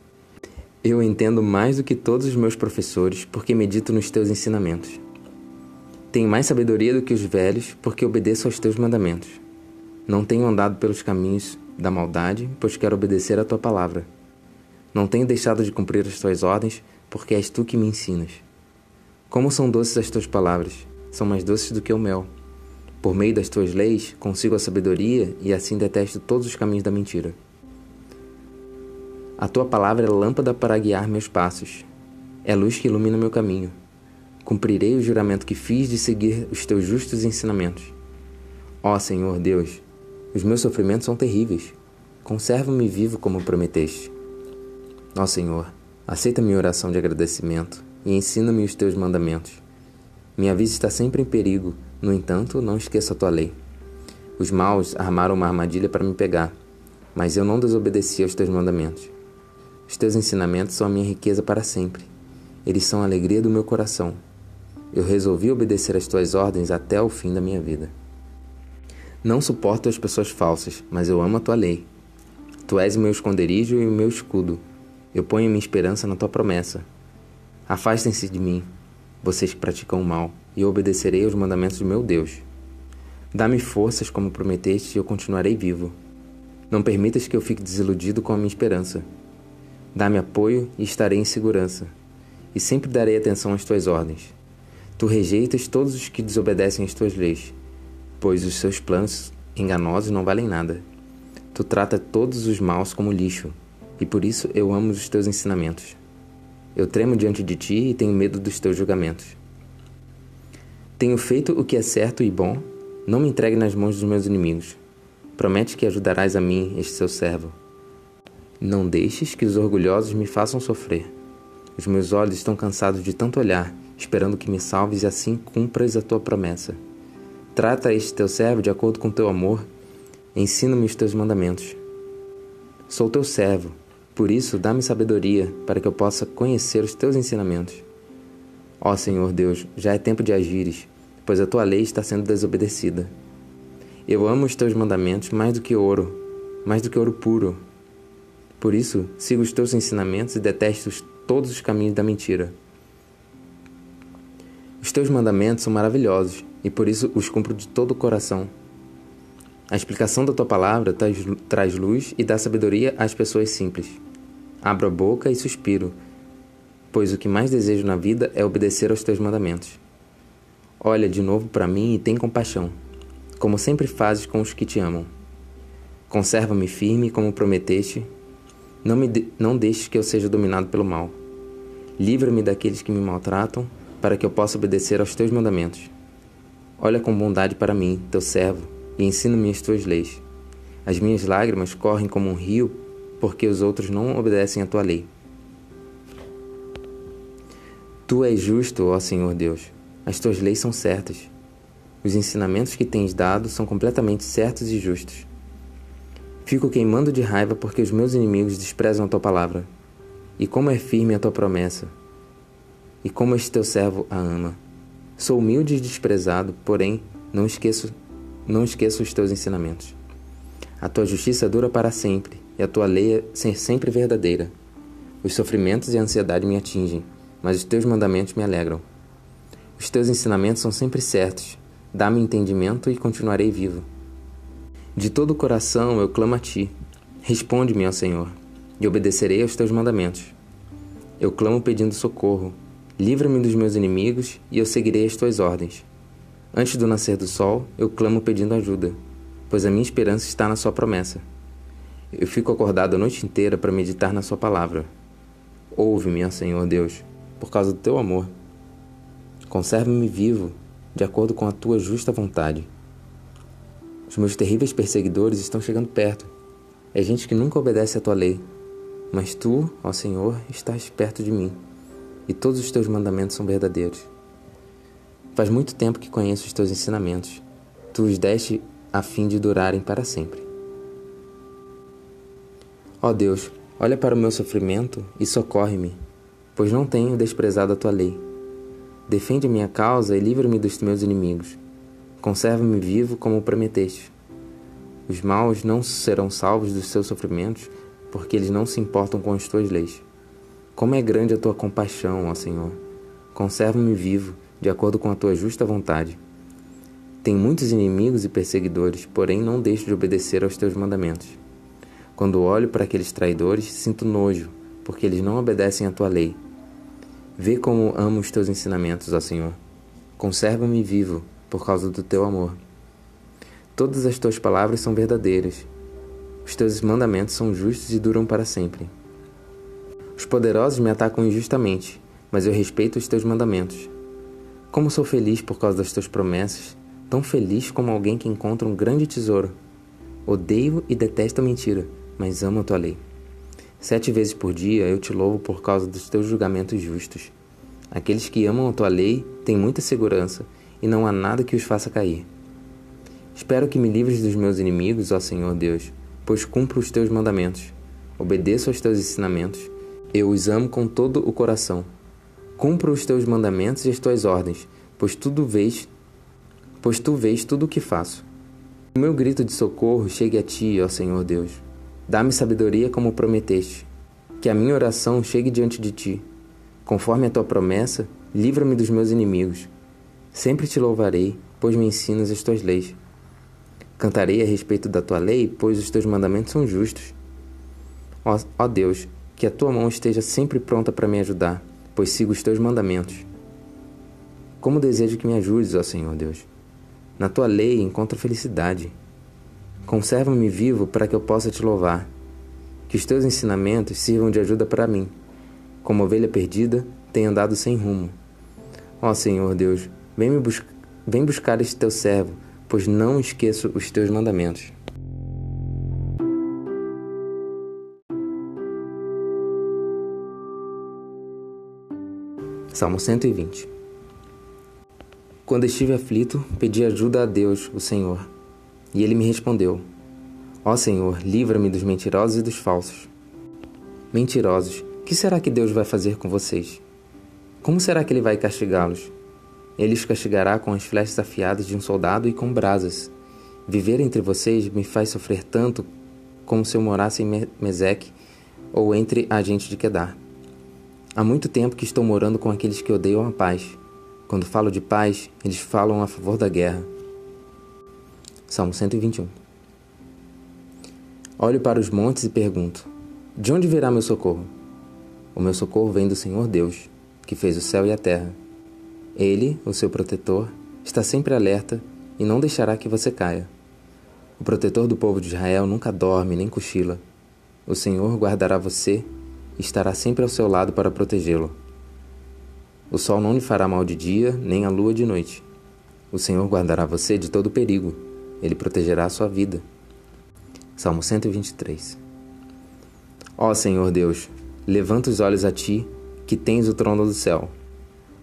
Eu entendo mais do que todos os meus professores porque medito nos teus ensinamentos. Tenho mais sabedoria do que os velhos porque obedeço aos teus mandamentos. Não tenho andado pelos caminhos da maldade, pois quero obedecer à tua palavra. Não tenho deixado de cumprir as tuas ordens, porque és tu que me ensinas. Como são doces as tuas palavras, são mais doces do que o mel. Por meio das tuas leis, consigo a sabedoria e assim detesto todos os caminhos da mentira. A tua palavra é lâmpada para guiar meus passos, é luz que ilumina meu caminho. Cumprirei o juramento que fiz de seguir os teus justos ensinamentos. Ó Senhor Deus, os meus sofrimentos são terríveis. Conserva-me vivo como prometeste. Ó Senhor, aceita minha oração de agradecimento e ensina-me os teus mandamentos. Minha vida está sempre em perigo no entanto, não esqueça a tua lei. Os maus armaram uma armadilha para me pegar, mas eu não desobedeci aos teus mandamentos. Os teus ensinamentos são a minha riqueza para sempre. Eles são a alegria do meu coração. Eu resolvi obedecer às tuas ordens até o fim da minha vida. Não suporto as pessoas falsas, mas eu amo a tua lei. Tu és o meu esconderijo e o meu escudo. Eu ponho minha esperança na tua promessa. Afastem-se de mim, vocês que praticam o mal, e eu obedecerei aos mandamentos do meu Deus. Dá-me forças como prometeste e eu continuarei vivo. Não permitas que eu fique desiludido com a minha esperança. Dá-me apoio e estarei em segurança, e sempre darei atenção às tuas ordens. Tu rejeitas todos os que desobedecem às tuas leis, pois os seus planos enganosos não valem nada. Tu trata todos os maus como lixo, e por isso eu amo os teus ensinamentos. Eu tremo diante de ti e tenho medo dos teus julgamentos. Tenho feito o que é certo e bom, não me entregue nas mãos dos meus inimigos. Promete que ajudarás a mim, este seu servo. Não deixes que os orgulhosos me façam sofrer. Os meus olhos estão cansados de tanto olhar, esperando que me salves e assim cumpras a tua promessa. Trata este teu servo de acordo com teu amor, ensina-me os teus mandamentos. Sou teu servo, por isso, dá-me sabedoria para que eu possa conhecer os teus ensinamentos. Ó Senhor Deus, já é tempo de agires, pois a tua lei está sendo desobedecida. Eu amo os teus mandamentos mais do que ouro, mais do que ouro puro. Por isso, sigo os teus ensinamentos e detesto todos os caminhos da mentira. Os teus mandamentos são maravilhosos e por isso os cumpro de todo o coração. A explicação da tua palavra traz luz e dá sabedoria às pessoas simples. Abro a boca e suspiro, pois o que mais desejo na vida é obedecer aos teus mandamentos. Olha de novo para mim e tem compaixão, como sempre fazes com os que te amam. Conserva-me firme como prometeste, não, me de não deixes que eu seja dominado pelo mal. Livra-me daqueles que me maltratam, para que eu possa obedecer aos teus mandamentos. Olha com bondade para mim, teu servo, e ensina-me as tuas leis. As minhas lágrimas correm como um rio porque os outros não obedecem à tua lei. Tu és justo, ó Senhor Deus. As tuas leis são certas. Os ensinamentos que tens dado são completamente certos e justos. Fico queimando de raiva porque os meus inimigos desprezam a tua palavra. E como é firme a tua promessa. E como este teu servo a ama. Sou humilde e desprezado, porém não esqueço, não esqueço os teus ensinamentos. A tua justiça dura para sempre e a tua lei é sempre verdadeira. Os sofrimentos e a ansiedade me atingem, mas os teus mandamentos me alegram. Os teus ensinamentos são sempre certos. Dá-me entendimento e continuarei vivo. De todo o coração eu clamo a ti. Responde-me, ó Senhor, e obedecerei aos teus mandamentos. Eu clamo pedindo socorro. Livra-me dos meus inimigos e eu seguirei as tuas ordens. Antes do nascer do sol, eu clamo pedindo ajuda, pois a minha esperança está na sua promessa. Eu fico acordado a noite inteira para meditar na Sua palavra. Ouve-me, ó Senhor Deus, por causa do Teu amor. Conserva-me vivo, de acordo com a Tua justa vontade. Os meus terríveis perseguidores estão chegando perto. É gente que nunca obedece à Tua lei. Mas Tu, ó Senhor, estás perto de mim, e todos os Teus mandamentos são verdadeiros. Faz muito tempo que conheço os Teus ensinamentos. Tu os deste a fim de durarem para sempre. Ó Deus, olha para o meu sofrimento e socorre-me, pois não tenho desprezado a tua lei. Defende minha causa e livra-me dos meus inimigos. Conserva-me vivo como prometeste. Os maus não serão salvos dos seus sofrimentos, porque eles não se importam com as tuas leis. Como é grande a tua compaixão, ó Senhor. Conserva-me vivo, de acordo com a tua justa vontade. Tenho muitos inimigos e perseguidores, porém não deixo de obedecer aos teus mandamentos. Quando olho para aqueles traidores, sinto nojo, porque eles não obedecem à tua lei. Vê como amo os teus ensinamentos, ó Senhor. Conserva-me vivo por causa do teu amor. Todas as tuas palavras são verdadeiras. Os teus mandamentos são justos e duram para sempre. Os poderosos me atacam injustamente, mas eu respeito os teus mandamentos. Como sou feliz por causa das tuas promessas, tão feliz como alguém que encontra um grande tesouro. Odeio e detesto a mentira mas amo a tua lei. Sete vezes por dia eu te louvo por causa dos teus julgamentos justos. Aqueles que amam a tua lei têm muita segurança e não há nada que os faça cair. Espero que me livres dos meus inimigos, ó Senhor Deus, pois cumpro os teus mandamentos. Obedeço aos teus ensinamentos. Eu os amo com todo o coração. Cumpro os teus mandamentos e as tuas ordens, pois tudo vês, pois tu vês tudo o que faço. O meu grito de socorro chegue a ti, ó Senhor Deus Dá-me sabedoria como prometeste, que a minha oração chegue diante de ti. Conforme a tua promessa, livra-me dos meus inimigos. Sempre te louvarei, pois me ensinas as tuas leis. Cantarei a respeito da tua lei, pois os teus mandamentos são justos. Ó, ó Deus, que a tua mão esteja sempre pronta para me ajudar, pois sigo os teus mandamentos. Como desejo que me ajudes, ó Senhor Deus. Na tua lei encontro felicidade. Conserva-me vivo para que eu possa te louvar. Que os teus ensinamentos sirvam de ajuda para mim. Como ovelha perdida, tenho andado sem rumo. Ó Senhor Deus, vem, me bus vem buscar este teu servo, pois não esqueço os teus mandamentos. Salmo 120 Quando estive aflito, pedi ajuda a Deus, o Senhor e ele me respondeu: Ó Senhor, livra-me dos mentirosos e dos falsos. Mentirosos, que será que Deus vai fazer com vocês? Como será que ele vai castigá-los? Ele os castigará com as flechas afiadas de um soldado e com brasas. Viver entre vocês me faz sofrer tanto como se eu morasse em Meseque ou entre a gente de Quedar. Há muito tempo que estou morando com aqueles que odeiam a paz. Quando falo de paz, eles falam a favor da guerra. Salmo 121. Olho para os montes e pergunto: De onde virá meu socorro? O meu socorro vem do Senhor Deus, que fez o céu e a terra. Ele, o seu protetor, está sempre alerta e não deixará que você caia. O protetor do povo de Israel nunca dorme nem cochila. O Senhor guardará você estará sempre ao seu lado para protegê-lo. O sol não lhe fará mal de dia, nem a lua de noite. O Senhor guardará você de todo perigo ele protegerá a sua vida. Salmo 123 Ó Senhor Deus, levanta os olhos a ti, que tens o trono do céu.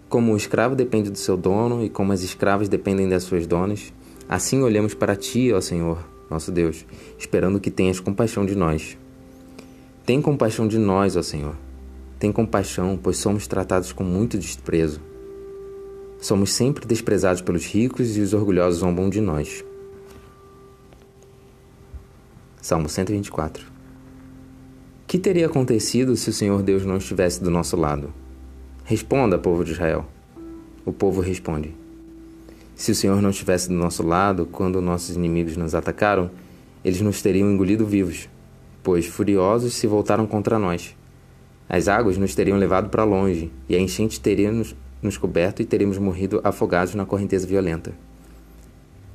Como o escravo depende do seu dono e como as escravas dependem das suas donas, assim olhamos para ti, ó Senhor, nosso Deus, esperando que tenhas compaixão de nós. Tem compaixão de nós, ó Senhor. Tem compaixão, pois somos tratados com muito desprezo. Somos sempre desprezados pelos ricos e os orgulhosos zombam de nós. Salmo 124. Que teria acontecido se o Senhor Deus não estivesse do nosso lado? Responda, povo de Israel. O povo responde: Se o Senhor não estivesse do nosso lado quando nossos inimigos nos atacaram, eles nos teriam engolido vivos, pois furiosos se voltaram contra nós. As águas nos teriam levado para longe, e a enchente teria nos, nos coberto e teríamos morrido afogados na correnteza violenta.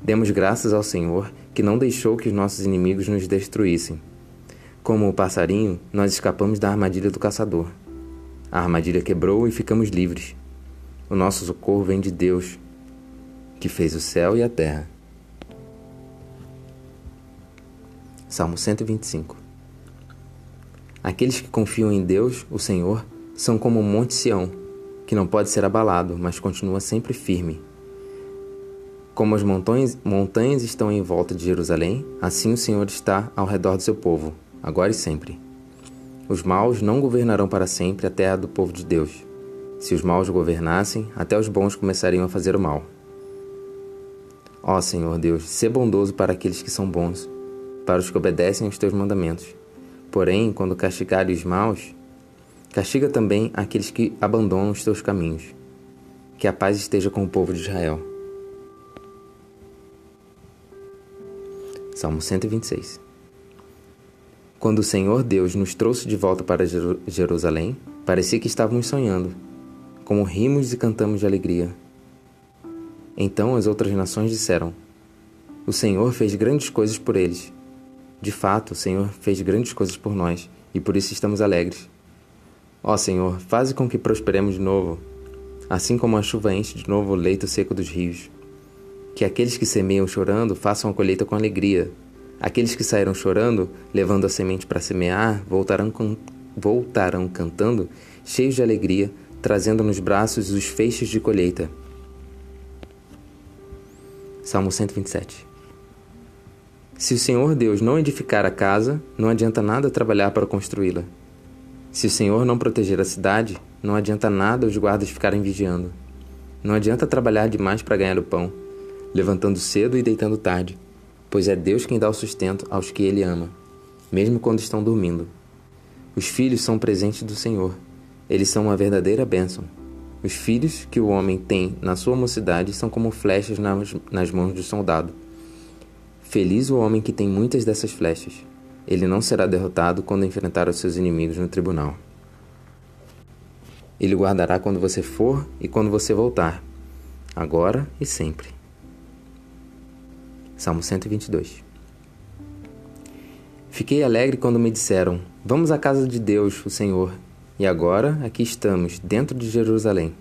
Demos graças ao Senhor que não deixou que os nossos inimigos nos destruíssem. Como o passarinho, nós escapamos da armadilha do caçador. A armadilha quebrou e ficamos livres. O nosso socorro vem de Deus, que fez o céu e a terra. Salmo 125 Aqueles que confiam em Deus, o Senhor, são como o monte Sião, que não pode ser abalado, mas continua sempre firme. Como as montanhas, montanhas estão em volta de Jerusalém, assim o Senhor está ao redor do seu povo, agora e sempre. Os maus não governarão para sempre a terra do povo de Deus. Se os maus governassem, até os bons começariam a fazer o mal. Ó Senhor Deus, sê bondoso para aqueles que são bons, para os que obedecem aos teus mandamentos. Porém, quando castigares os maus, castiga também aqueles que abandonam os teus caminhos. Que a paz esteja com o povo de Israel. Salmo 126. Quando o Senhor Deus nos trouxe de volta para Jerusalém, parecia que estávamos sonhando, como rimos e cantamos de alegria. Então as outras nações disseram: O Senhor fez grandes coisas por eles. De fato, o Senhor fez grandes coisas por nós, e por isso estamos alegres. Ó Senhor, faze com que prosperemos de novo, assim como a chuva enche de novo o leito seco dos rios. Que aqueles que semeiam chorando façam a colheita com alegria. Aqueles que saíram chorando, levando a semente para semear, voltarão, voltarão cantando, cheios de alegria, trazendo nos braços os feixes de colheita. Salmo 127 Se o Senhor Deus não edificar a casa, não adianta nada trabalhar para construí-la. Se o Senhor não proteger a cidade, não adianta nada os guardas ficarem vigiando. Não adianta trabalhar demais para ganhar o pão levantando cedo e deitando tarde, pois é Deus quem dá o sustento aos que Ele ama. mesmo quando estão dormindo. Os filhos são presentes do Senhor. Eles são uma verdadeira bênção. Os filhos que o homem tem na sua mocidade são como flechas nas, mãos do soldado. Feliz o homem que tem muitas dessas flechas. Ele não será derrotado quando enfrentar os seus inimigos no tribunal. Ele guardará quando você for e quando você voltar, agora e sempre. Salmo 122 Fiquei alegre quando me disseram: Vamos à casa de Deus, o Senhor. E agora aqui estamos, dentro de Jerusalém.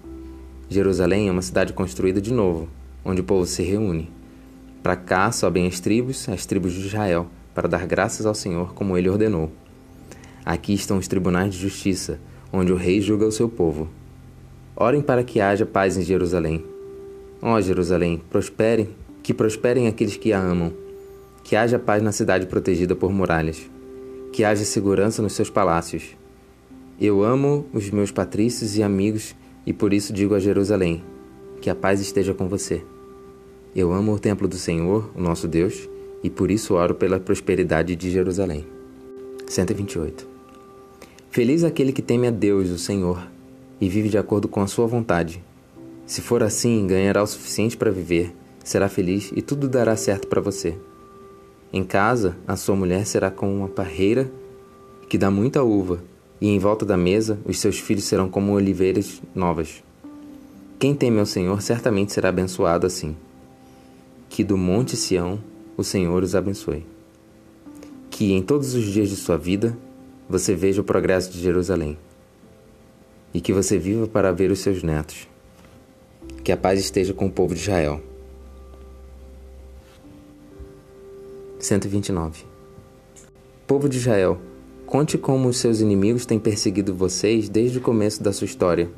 Jerusalém é uma cidade construída de novo, onde o povo se reúne. Para cá sobem as tribos, as tribos de Israel, para dar graças ao Senhor como ele ordenou. Aqui estão os tribunais de justiça, onde o rei julga o seu povo. Orem para que haja paz em Jerusalém. Ó Jerusalém, prosperem, que prosperem aqueles que a amam. Que haja paz na cidade protegida por muralhas. Que haja segurança nos seus palácios. Eu amo os meus patrícios e amigos e por isso digo a Jerusalém: que a paz esteja com você. Eu amo o templo do Senhor, o nosso Deus, e por isso oro pela prosperidade de Jerusalém. 128. Feliz aquele que teme a Deus, o Senhor, e vive de acordo com a sua vontade. Se for assim, ganhará o suficiente para viver, será feliz e tudo dará certo para você. Em casa, a sua mulher será como uma parreira que dá muita uva, e em volta da mesa os seus filhos serão como oliveiras novas. Quem teme ao Senhor certamente será abençoado assim que do Monte Sião o Senhor os abençoe. Que em todos os dias de sua vida você veja o progresso de Jerusalém e que você viva para ver os seus netos. Que a paz esteja com o povo de Israel. 129 Povo de Israel, conte como os seus inimigos têm perseguido vocês desde o começo da sua história.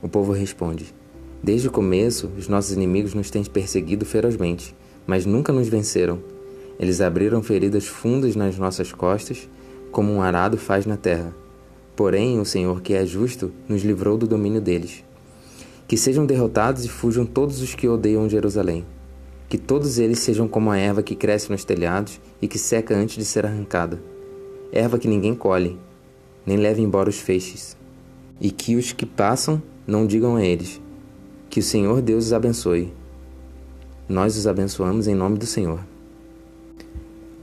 O povo responde: Desde o começo, os nossos inimigos nos têm perseguido ferozmente, mas nunca nos venceram. Eles abriram feridas fundas nas nossas costas, como um arado faz na terra. Porém, o Senhor, que é justo, nos livrou do domínio deles. Que sejam derrotados e fujam todos os que odeiam Jerusalém. Que todos eles sejam como a erva que cresce nos telhados e que seca antes de ser arrancada. Erva que ninguém colhe, nem leva embora os feixes. E que os que passam não digam a eles: que o Senhor Deus os abençoe. Nós os abençoamos em nome do Senhor.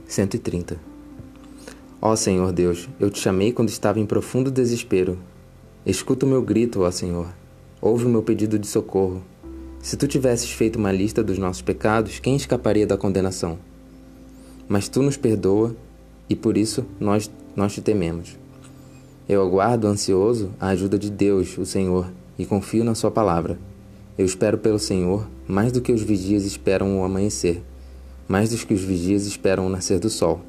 130. Ó Senhor Deus, eu te chamei quando estava em profundo desespero. Escuta o meu grito, ó Senhor. Ouve o meu pedido de socorro. Se tu tivesses feito uma lista dos nossos pecados, quem escaparia da condenação? Mas tu nos perdoa e por isso nós, nós te tememos. Eu aguardo ansioso a ajuda de Deus, o Senhor, e confio na Sua palavra. Eu espero pelo Senhor mais do que os vigias esperam o amanhecer, mais do que os vigias esperam o nascer do sol.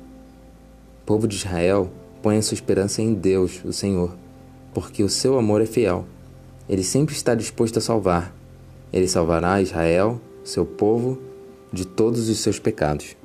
Povo de Israel, põe a sua esperança em Deus, o Senhor, porque o seu amor é fiel. Ele sempre está disposto a salvar. Ele salvará Israel, seu povo, de todos os seus pecados.